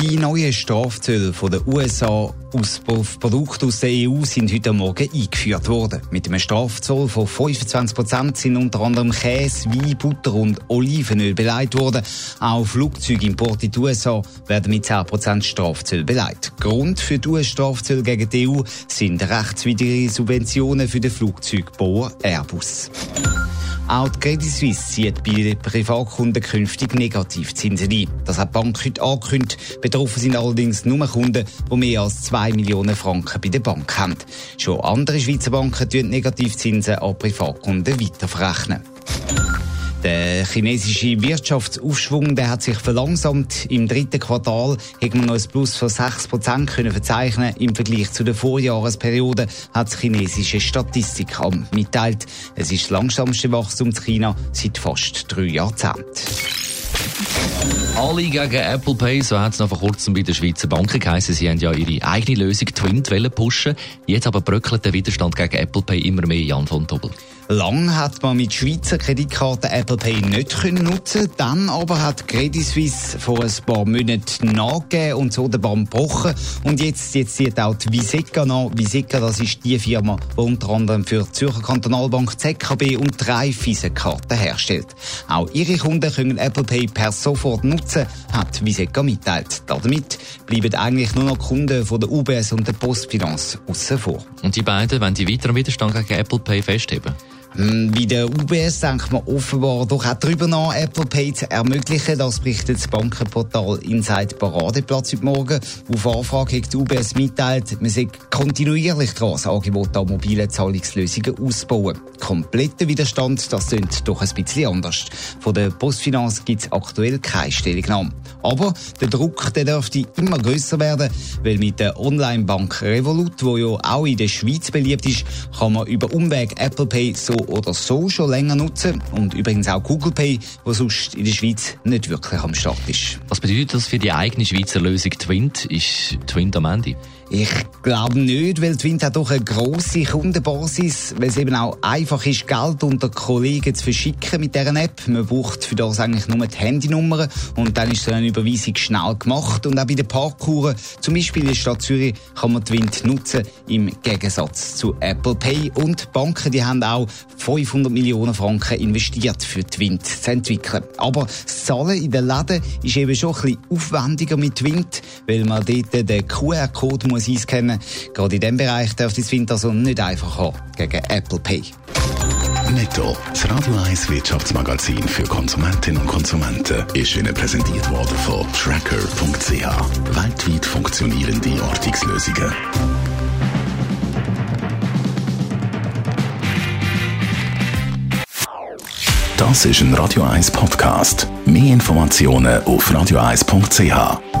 Die neuen Strafzölle von den USA aus Produkten aus der EU sind heute Morgen eingeführt worden. Mit einem Strafzoll von 25 Prozent sind unter anderem Käse, Wein, Butter und Olivenöl beleidigt worden. Auch Flugzeugimporte in die USA werden mit 10 Prozent Strafzölle beleidigt. Grund für die US-Strafzölle gegen die EU sind rechtswidrige Subventionen für den Flugzeugbauer Airbus. Auch die Credit Suisse zieht bei den Privatkunden künftig Negativzinsen ein. Das hat die Bank heute angekündigt. Betroffen sind allerdings nur Kunden, die mehr als 2 Millionen Franken bei der Bank haben. Schon andere Schweizer Banken tun Negativzinsen an Privatkunden weiterverrechnen. Der chinesische Wirtschaftsaufschwung der hat sich verlangsamt. Im dritten Quartal hat man noch ein Plus von 6 Prozent verzeichnen. Im Vergleich zu der Vorjahresperiode hat das chinesische Statistikamt mitteilt. Es ist das langsamste Wachstum in China seit fast drei Jahrzehnten. Alle gegen Apple Pay, so hat es noch vor kurzem bei der Schweizer Banken geheißen. Sie haben ja ihre eigene Lösung Twint pushen. Jetzt aber bröckelt der Widerstand gegen Apple Pay immer mehr, Jan von Tobel. Lang hat man mit Schweizer Kreditkarten Apple Pay nicht können nutzen. Dann aber hat Credit Suisse vor ein paar Monaten nachgegeben und so den Bann gebrochen. Und jetzt, jetzt zieht auch die Viseca nach. Viseca, das ist die Firma, die unter anderem für die Zürcher Kantonalbank ZKB und drei Visa-Karten herstellt. Auch ihre Kunden können Apple Pay per sofort nutzen, hat Viseca mitteilt. Damit bleiben eigentlich nur noch Kunden von der UBS und der Postfinanz außen vor. Und die beiden, wenn die weiteren Widerstand gegen Apple Pay festheben? Hm, bei der UBS denkt man offenbar doch auch darüber nach, Apple Pay zu ermöglichen. Das berichtet das Bankenportal Inside Paradeplatz heute Morgen. Auf Anfrage hat die UBS mitteilt, man sei kontinuierlich dran, das Angebot an mobile Zahlungslösungen auszubauen. Kompletter Widerstand, das klingt doch ein bisschen anders. Von der Postfinanz gibt es aktuell keine Stellungnahme. Aber der Druck der dürfte immer größer werden, weil mit der Online-Bank Revolut, wo ja auch in der Schweiz beliebt ist, kann man über Umweg Apple Pay so oder so schon länger nutzen und übrigens auch Google Pay, wo sonst in der Schweiz nicht wirklich am Start ist. Was bedeutet das für die eigene Schweizer Lösung Twint? Ist Twint am Ende? Ich glaube nicht, weil Twint hat doch eine grosse Kundenbasis, weil es eben auch einfach ist, Geld unter Kollegen zu verschicken mit dieser App. Man braucht für das eigentlich nur die Handynummer und dann ist so eine Überweisung schnell gemacht. Und auch bei den Parkuhren, zum Beispiel in der Stadt Zürich, kann man Twint nutzen, im Gegensatz zu Apple Pay. Und Banken, die haben auch 500 Millionen Franken investiert für Twint zu entwickeln. Aber das Zahlen in den Läden ist eben schon ein bisschen aufwendiger mit Twint, weil man dort den QR-Code muss einscannen. Gerade in diesem Bereich das Twint also nicht einfach haben gegen Apple Pay. Netto, das Radio 1 Wirtschaftsmagazin für Konsumentinnen und Konsumenten, ist Ihnen präsentiert worden von Tracker.ch. Weltweit funktionierende Ortungslösungen. Das ist ein Radio 1 Podcast. Mehr Informationen auf radio1.ch.